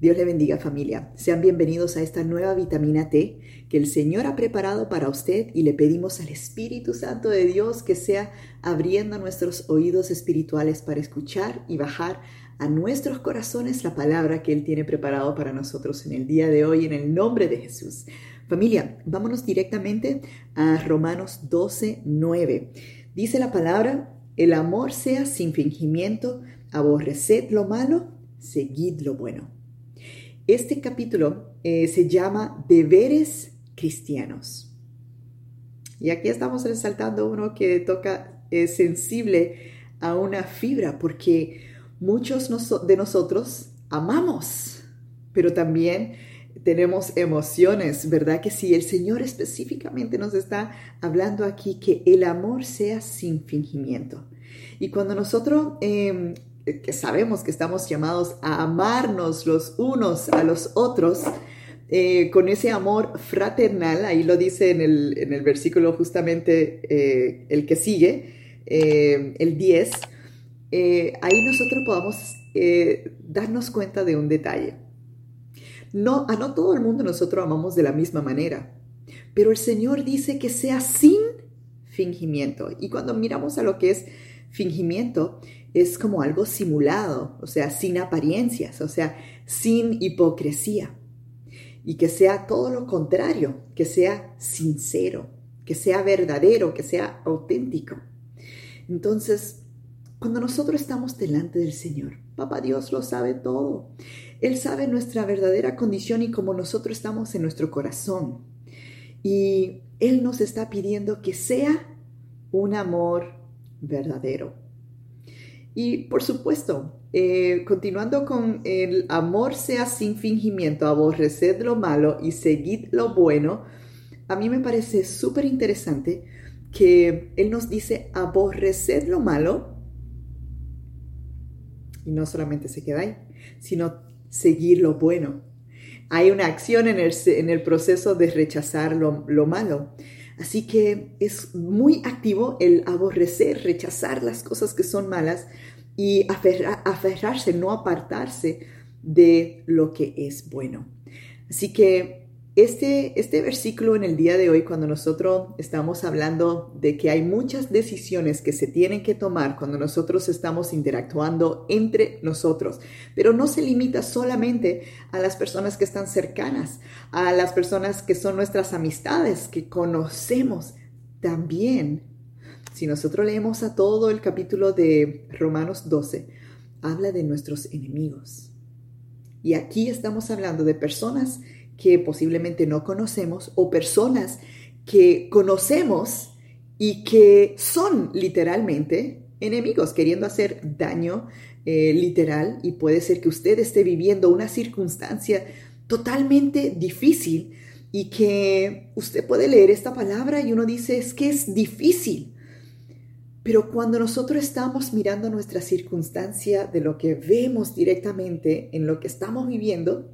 Dios le bendiga familia. Sean bienvenidos a esta nueva vitamina T que el Señor ha preparado para usted y le pedimos al Espíritu Santo de Dios que sea abriendo nuestros oídos espirituales para escuchar y bajar a nuestros corazones la palabra que Él tiene preparado para nosotros en el día de hoy en el nombre de Jesús. Familia, vámonos directamente a Romanos 12, 9. Dice la palabra, el amor sea sin fingimiento, aborreced lo malo, seguid lo bueno. Este capítulo eh, se llama Deberes Cristianos. Y aquí estamos resaltando uno que toca es sensible a una fibra porque muchos de nosotros amamos, pero también tenemos emociones, ¿verdad? Que si el Señor específicamente nos está hablando aquí que el amor sea sin fingimiento. Y cuando nosotros em, que sabemos que estamos llamados a amarnos los unos a los otros, eh, con ese amor fraternal, ahí lo dice en el, versículo justamente eh, el que sigue, eh, el 10, ahí nosotros podamos darnos cuenta de un detalle. No, a no todo el mundo nosotros amamos de la misma manera, pero el Señor dice que sea sin fingimiento. Y cuando miramos a lo que es fingimiento, es como algo simulado, o sea, sin apariencias, o sea, sin hipocresía. Y que sea todo lo contrario, que sea sincero, que sea verdadero, que sea auténtico. Entonces, cuando nosotros estamos delante del Señor, Papá Dios lo sabe todo. Él sabe nuestra verdadera condición y cómo nosotros estamos en nuestro corazón. Y Él nos está pidiendo que sea un amor verdadero y por supuesto, eh, continuando con el amor sea sin fingimiento, aborreced lo malo y seguid lo bueno, a mí me parece súper interesante que Él nos dice aborreced lo malo y no solamente se queda ahí, sino seguir lo bueno. Hay una acción en el, en el proceso de rechazar lo, lo malo. Así que es muy activo el aborrecer, rechazar las cosas que son malas y aferrarse, no apartarse de lo que es bueno. Así que este, este versículo en el día de hoy, cuando nosotros estamos hablando de que hay muchas decisiones que se tienen que tomar cuando nosotros estamos interactuando entre nosotros, pero no se limita solamente a las personas que están cercanas, a las personas que son nuestras amistades, que conocemos, también si nosotros leemos a todo el capítulo de Romanos 12, habla de nuestros enemigos. Y aquí estamos hablando de personas que posiblemente no conocemos o personas que conocemos y que son literalmente enemigos, queriendo hacer daño eh, literal y puede ser que usted esté viviendo una circunstancia totalmente difícil y que usted puede leer esta palabra y uno dice es que es difícil. Pero cuando nosotros estamos mirando nuestra circunstancia de lo que vemos directamente en lo que estamos viviendo,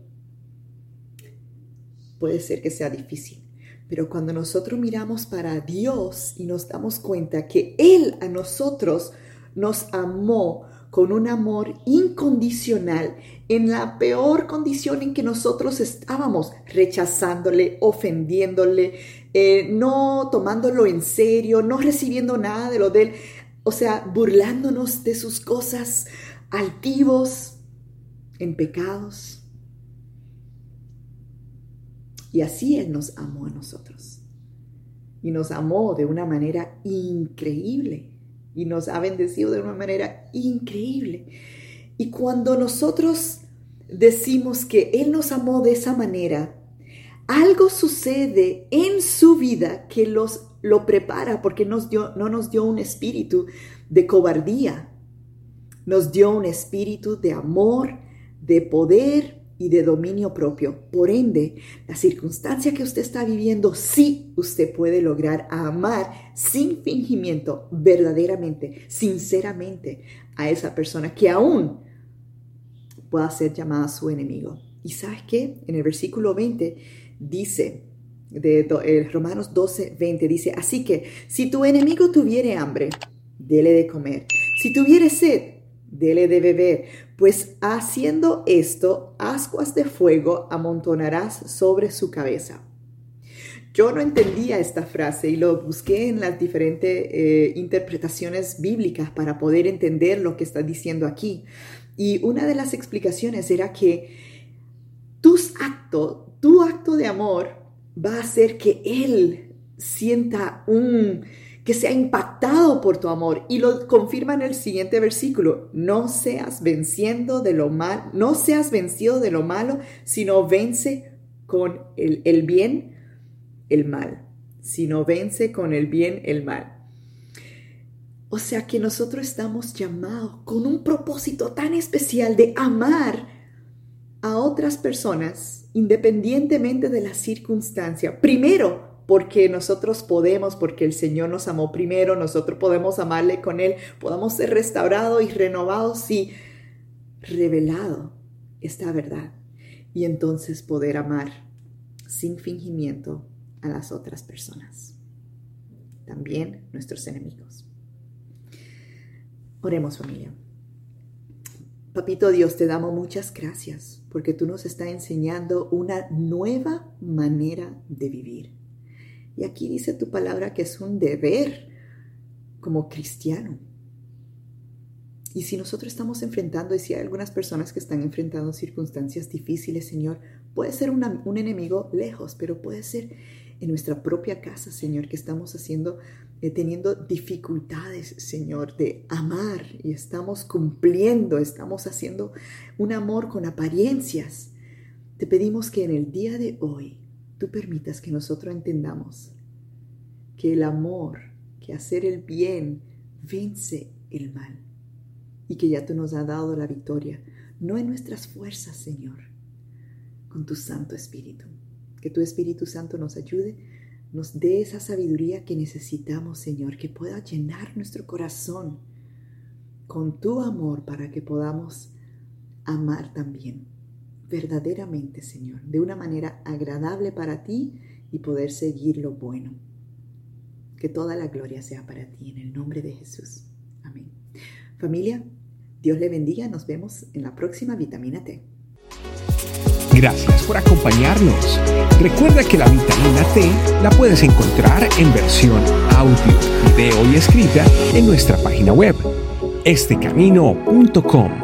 puede ser que sea difícil. Pero cuando nosotros miramos para Dios y nos damos cuenta que Él a nosotros nos amó con un amor incondicional en la peor condición en que nosotros estábamos, rechazándole, ofendiéndole, eh, no tomándolo en serio, no recibiendo nada de lo de él, o sea, burlándonos de sus cosas, altivos, en pecados. Y así Él nos amó a nosotros. Y nos amó de una manera increíble y nos ha bendecido de una manera increíble. Y cuando nosotros decimos que Él nos amó de esa manera, algo sucede en su vida que los, lo prepara porque nos dio, no nos dio un espíritu de cobardía, nos dio un espíritu de amor, de poder y de dominio propio. Por ende, la circunstancia que usted está viviendo, sí usted puede lograr amar sin fingimiento, verdaderamente, sinceramente a esa persona que aún pueda ser llamada su enemigo. ¿Y sabes qué? En el versículo 20 dice, de eh, Romanos 12, 20, dice, así que si tu enemigo tuviere hambre, dele de comer. Si tuviere sed, dele de beber, pues haciendo esto, ascuas de fuego amontonarás sobre su cabeza. Yo no entendía esta frase y lo busqué en las diferentes eh, interpretaciones bíblicas para poder entender lo que está diciendo aquí. Y una de las explicaciones era que tus actos, tu acto de amor va a hacer que Él sienta un, que sea impactado por tu amor. Y lo confirma en el siguiente versículo. No seas venciendo de lo mal, no seas vencido de lo malo, sino vence con el, el bien el mal. Sino vence con el bien el mal. O sea que nosotros estamos llamados con un propósito tan especial de amar a otras personas independientemente de la circunstancia. Primero, porque nosotros podemos, porque el Señor nos amó primero, nosotros podemos amarle con Él, podamos ser restaurados y renovados y revelado esta verdad. Y entonces poder amar sin fingimiento a las otras personas, también nuestros enemigos. Oremos familia. Papito Dios, te damos muchas gracias porque tú nos estás enseñando una nueva manera de vivir y aquí dice tu palabra que es un deber como cristiano. Y si nosotros estamos enfrentando, y si hay algunas personas que están enfrentando circunstancias difíciles, Señor, puede ser un enemigo lejos, pero puede ser en nuestra propia casa, Señor, que estamos haciendo, eh, teniendo dificultades, Señor, de amar y estamos cumpliendo, estamos haciendo un amor con apariencias. Te pedimos que en el día de hoy permitas que nosotros entendamos que el amor, que hacer el bien vence el mal y que ya tú nos has dado la victoria, no en nuestras fuerzas, Señor, con tu Santo Espíritu. Que tu Espíritu Santo nos ayude, nos dé esa sabiduría que necesitamos, Señor, que pueda llenar nuestro corazón con tu amor para que podamos amar también verdaderamente, Señor, de una manera agradable para ti y poder seguir lo bueno. Que toda la gloria sea para ti en el nombre de Jesús. Amén. Familia, Dios le bendiga. Nos vemos en la próxima vitamina T. Gracias por acompañarnos. Recuerda que la vitamina T la puedes encontrar en versión audio, video y escrita en nuestra página web, estecamino.com